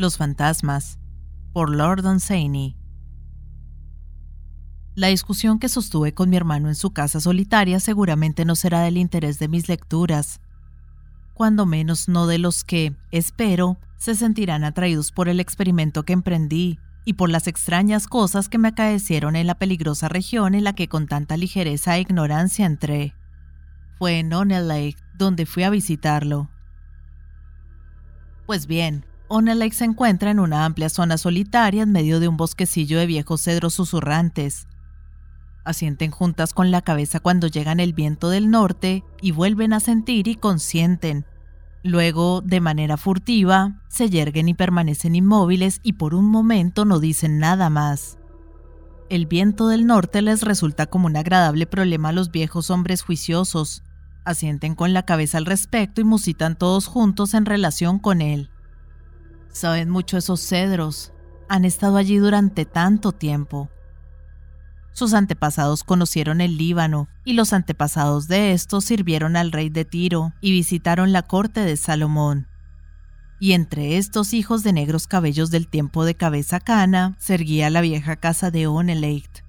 Los fantasmas, por Lord Dunsany. La discusión que sostuve con mi hermano en su casa solitaria seguramente no será del interés de mis lecturas, cuando menos no de los que, espero, se sentirán atraídos por el experimento que emprendí y por las extrañas cosas que me acaecieron en la peligrosa región en la que con tanta ligereza e ignorancia entré. Fue en Onel Lake donde fui a visitarlo. Pues bien, Onel Lake se encuentra en una amplia zona solitaria en medio de un bosquecillo de viejos cedros susurrantes. Asienten juntas con la cabeza cuando llegan el viento del norte y vuelven a sentir y consienten, Luego, de manera furtiva, se yerguen y permanecen inmóviles y por un momento no dicen nada más. El viento del norte les resulta como un agradable problema a los viejos hombres juiciosos. Asienten con la cabeza al respecto y musitan todos juntos en relación con él. Saben mucho esos cedros. Han estado allí durante tanto tiempo. Sus antepasados conocieron el Líbano, y los antepasados de estos sirvieron al rey de Tiro y visitaron la corte de Salomón. Y entre estos hijos de negros cabellos del tiempo de cabeza cana, se erguía la vieja casa de Oneleit.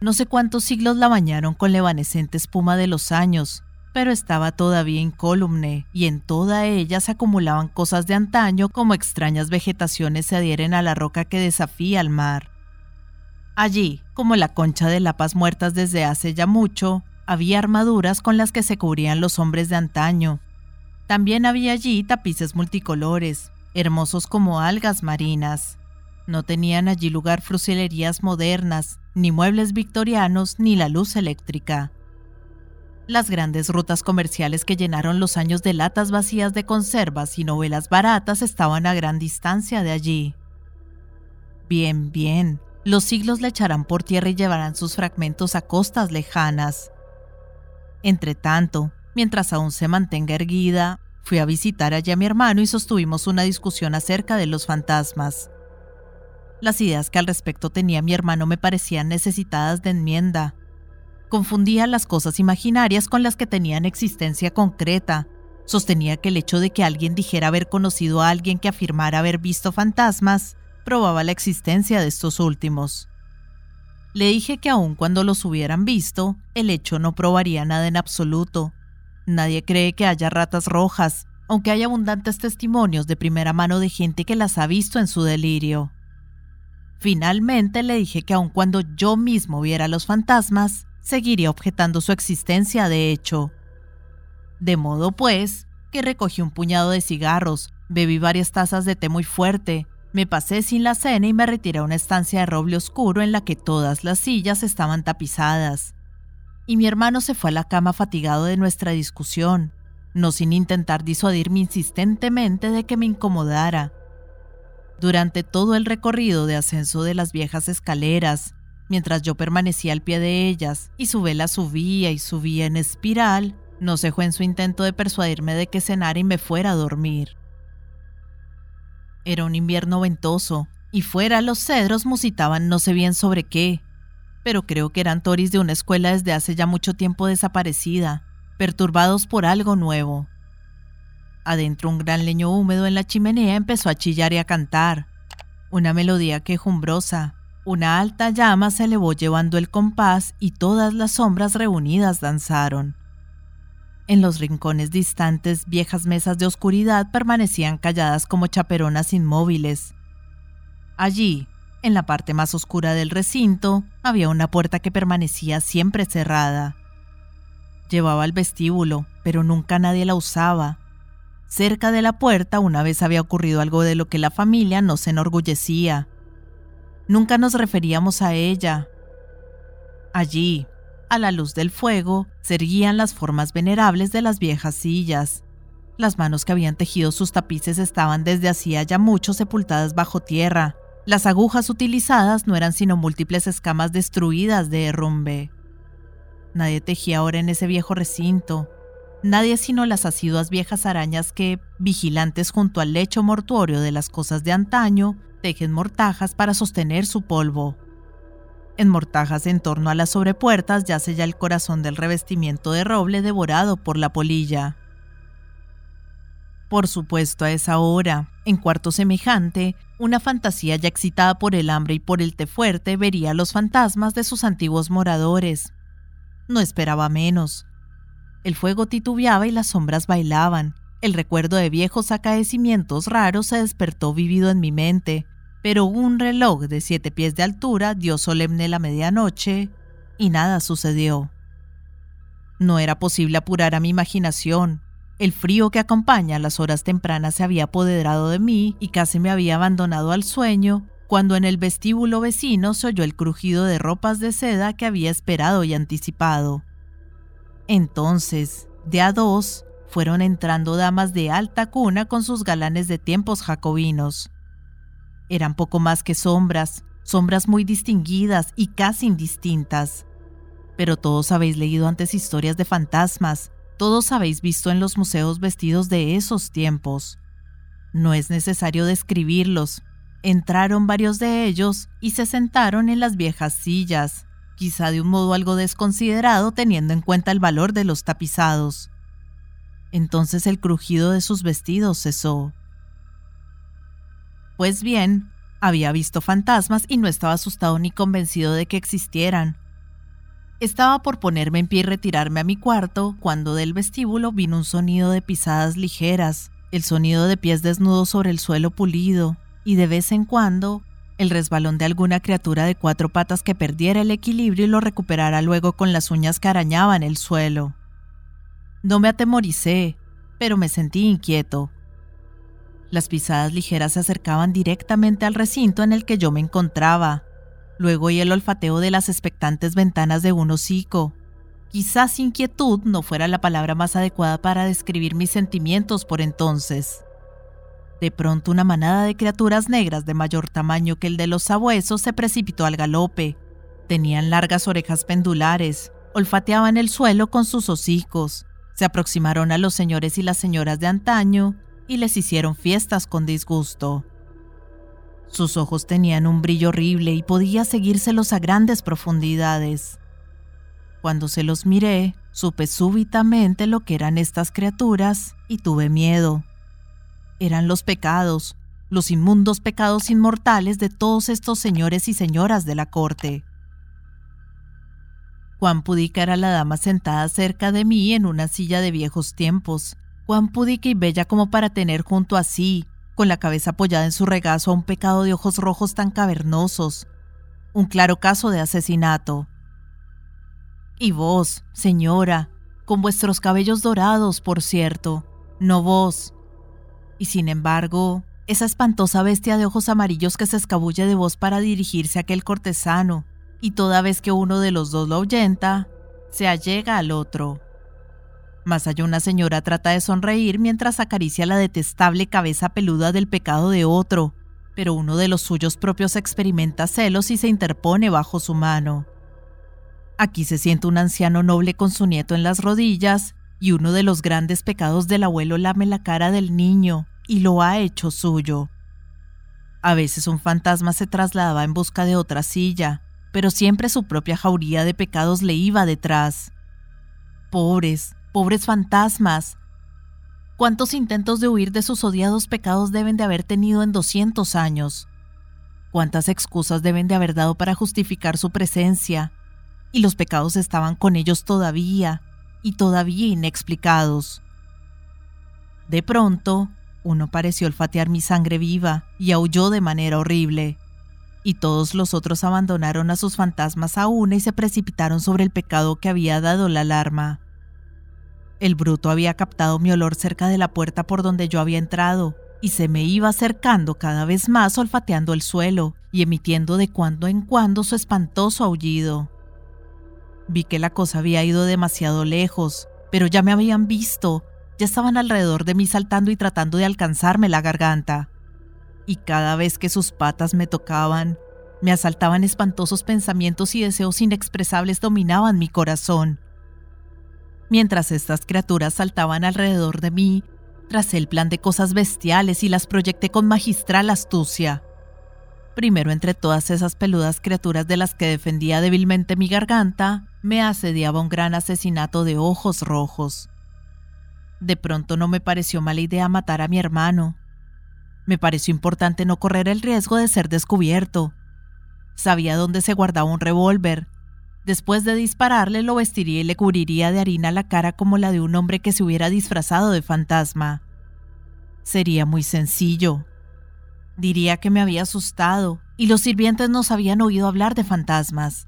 No sé cuántos siglos la bañaron con la evanescente espuma de los años, pero estaba todavía incólume, y en toda ella se acumulaban cosas de antaño como extrañas vegetaciones se adhieren a la roca que desafía al mar. Allí, como la concha de lapas muertas desde hace ya mucho, había armaduras con las que se cubrían los hombres de antaño. También había allí tapices multicolores, hermosos como algas marinas. No tenían allí lugar frusilerías modernas, ni muebles victorianos, ni la luz eléctrica. Las grandes rutas comerciales que llenaron los años de latas vacías de conservas y novelas baratas estaban a gran distancia de allí. Bien, bien, los siglos le echarán por tierra y llevarán sus fragmentos a costas lejanas. Entretanto, mientras aún se mantenga erguida, fui a visitar allá a mi hermano y sostuvimos una discusión acerca de los fantasmas. Las ideas que al respecto tenía mi hermano me parecían necesitadas de enmienda. Confundía las cosas imaginarias con las que tenían existencia concreta. Sostenía que el hecho de que alguien dijera haber conocido a alguien que afirmara haber visto fantasmas probaba la existencia de estos últimos. Le dije que aun cuando los hubieran visto, el hecho no probaría nada en absoluto. Nadie cree que haya ratas rojas, aunque hay abundantes testimonios de primera mano de gente que las ha visto en su delirio. Finalmente le dije que aun cuando yo mismo viera los fantasmas, seguiría objetando su existencia de hecho. De modo pues, que recogí un puñado de cigarros, bebí varias tazas de té muy fuerte, me pasé sin la cena y me retiré a una estancia de roble oscuro en la que todas las sillas estaban tapizadas. Y mi hermano se fue a la cama fatigado de nuestra discusión, no sin intentar disuadirme insistentemente de que me incomodara. Durante todo el recorrido de ascenso de las viejas escaleras, mientras yo permanecía al pie de ellas y su vela subía y subía en espiral, no cejó en su intento de persuadirme de que cenara y me fuera a dormir. Era un invierno ventoso, y fuera los cedros musitaban no sé bien sobre qué, pero creo que eran toris de una escuela desde hace ya mucho tiempo desaparecida, perturbados por algo nuevo. Adentro un gran leño húmedo en la chimenea empezó a chillar y a cantar. Una melodía quejumbrosa, una alta llama se elevó llevando el compás y todas las sombras reunidas danzaron. En los rincones distantes, viejas mesas de oscuridad permanecían calladas como chaperonas inmóviles. Allí, en la parte más oscura del recinto, había una puerta que permanecía siempre cerrada. Llevaba al vestíbulo, pero nunca nadie la usaba. Cerca de la puerta una vez había ocurrido algo de lo que la familia no se enorgullecía. Nunca nos referíamos a ella. Allí, a la luz del fuego, se erguían las formas venerables de las viejas sillas. Las manos que habían tejido sus tapices estaban desde hacía ya mucho sepultadas bajo tierra. Las agujas utilizadas no eran sino múltiples escamas destruidas de derrumbe. Nadie tejía ahora en ese viejo recinto. Nadie sino las asiduas viejas arañas que, vigilantes junto al lecho mortuorio de las cosas de antaño, tejen mortajas para sostener su polvo. En mortajas en torno a las sobrepuertas yace ya el corazón del revestimiento de roble devorado por la polilla. Por supuesto, a esa hora, en cuarto semejante, una fantasía ya excitada por el hambre y por el té fuerte vería los fantasmas de sus antiguos moradores. No esperaba menos. El fuego titubeaba y las sombras bailaban. El recuerdo de viejos acaecimientos raros se despertó vivido en mi mente, pero un reloj de siete pies de altura dio solemne la medianoche y nada sucedió. No era posible apurar a mi imaginación, el frío que acompaña las horas tempranas se había apoderado de mí y casi me había abandonado al sueño cuando en el vestíbulo vecino se oyó el crujido de ropas de seda que había esperado y anticipado. Entonces, de a dos, fueron entrando damas de alta cuna con sus galanes de tiempos jacobinos. Eran poco más que sombras, sombras muy distinguidas y casi indistintas. Pero todos habéis leído antes historias de fantasmas, todos habéis visto en los museos vestidos de esos tiempos. No es necesario describirlos. Entraron varios de ellos y se sentaron en las viejas sillas, quizá de un modo algo desconsiderado teniendo en cuenta el valor de los tapizados. Entonces el crujido de sus vestidos cesó. Pues bien, había visto fantasmas y no estaba asustado ni convencido de que existieran. Estaba por ponerme en pie y retirarme a mi cuarto cuando del vestíbulo vino un sonido de pisadas ligeras, el sonido de pies desnudos sobre el suelo pulido, y de vez en cuando el resbalón de alguna criatura de cuatro patas que perdiera el equilibrio y lo recuperara luego con las uñas que arañaban el suelo. No me atemoricé, pero me sentí inquieto. Las pisadas ligeras se acercaban directamente al recinto en el que yo me encontraba, Luego oí el olfateo de las expectantes ventanas de un hocico. Quizás inquietud no fuera la palabra más adecuada para describir mis sentimientos por entonces. De pronto una manada de criaturas negras de mayor tamaño que el de los sabuesos se precipitó al galope. Tenían largas orejas pendulares, olfateaban el suelo con sus hocicos, se aproximaron a los señores y las señoras de antaño y les hicieron fiestas con disgusto. Sus ojos tenían un brillo horrible y podía seguírselos a grandes profundidades. Cuando se los miré, supe súbitamente lo que eran estas criaturas y tuve miedo. Eran los pecados, los inmundos pecados inmortales de todos estos señores y señoras de la corte. Cuán pudica era la dama sentada cerca de mí en una silla de viejos tiempos, cuán pudica y bella como para tener junto a sí, con la cabeza apoyada en su regazo a un pecado de ojos rojos tan cavernosos, un claro caso de asesinato. Y vos, señora, con vuestros cabellos dorados, por cierto, no vos. Y sin embargo, esa espantosa bestia de ojos amarillos que se escabulle de vos para dirigirse a aquel cortesano, y toda vez que uno de los dos lo ahuyenta, se allega al otro. Más allá una señora trata de sonreír mientras acaricia la detestable cabeza peluda del pecado de otro, pero uno de los suyos propios experimenta celos y se interpone bajo su mano. Aquí se siente un anciano noble con su nieto en las rodillas, y uno de los grandes pecados del abuelo lame la cara del niño y lo ha hecho suyo. A veces un fantasma se trasladaba en busca de otra silla, pero siempre su propia jauría de pecados le iba detrás. Pobres, pobres fantasmas. ¿Cuántos intentos de huir de sus odiados pecados deben de haber tenido en 200 años? ¿Cuántas excusas deben de haber dado para justificar su presencia? Y los pecados estaban con ellos todavía, y todavía inexplicados. De pronto, uno pareció olfatear mi sangre viva y aulló de manera horrible. Y todos los otros abandonaron a sus fantasmas a una y se precipitaron sobre el pecado que había dado la alarma. El bruto había captado mi olor cerca de la puerta por donde yo había entrado y se me iba acercando cada vez más olfateando el suelo y emitiendo de cuando en cuando su espantoso aullido. Vi que la cosa había ido demasiado lejos, pero ya me habían visto, ya estaban alrededor de mí saltando y tratando de alcanzarme la garganta. Y cada vez que sus patas me tocaban, me asaltaban espantosos pensamientos y deseos inexpresables dominaban mi corazón. Mientras estas criaturas saltaban alrededor de mí, tracé el plan de cosas bestiales y las proyecté con magistral astucia. Primero entre todas esas peludas criaturas de las que defendía débilmente mi garganta, me asediaba un gran asesinato de ojos rojos. De pronto no me pareció mala idea matar a mi hermano. Me pareció importante no correr el riesgo de ser descubierto. Sabía dónde se guardaba un revólver. Después de dispararle lo vestiría y le cubriría de harina la cara como la de un hombre que se hubiera disfrazado de fantasma. Sería muy sencillo. Diría que me había asustado y los sirvientes nos habían oído hablar de fantasmas.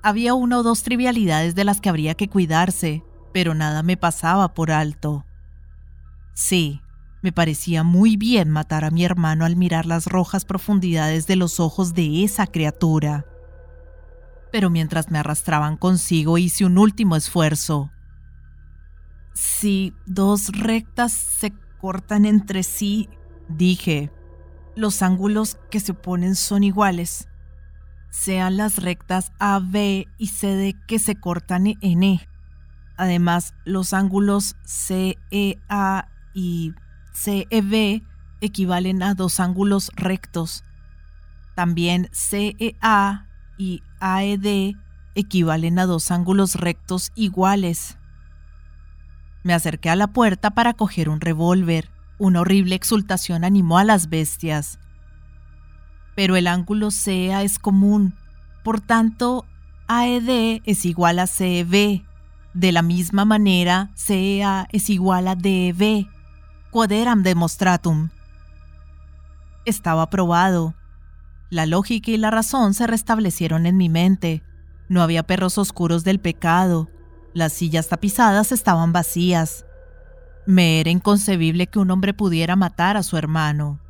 Había una o dos trivialidades de las que habría que cuidarse, pero nada me pasaba por alto. Sí, me parecía muy bien matar a mi hermano al mirar las rojas profundidades de los ojos de esa criatura. Pero mientras me arrastraban consigo hice un último esfuerzo. Si dos rectas se cortan entre sí, dije, los ángulos que se oponen son iguales, sean las rectas AB y CD que se cortan en E. Además, los ángulos CEA y CEB equivalen a dos ángulos rectos. También CEA y AED equivalen a dos ángulos rectos iguales. Me acerqué a la puerta para coger un revólver. Una horrible exultación animó a las bestias. Pero el ángulo CEA es común, por tanto, AED es igual a CEB. De la misma manera, CEA es igual a DEB. Quoderam demonstratum. Estaba probado. La lógica y la razón se restablecieron en mi mente. No había perros oscuros del pecado. Las sillas tapizadas estaban vacías. Me era inconcebible que un hombre pudiera matar a su hermano.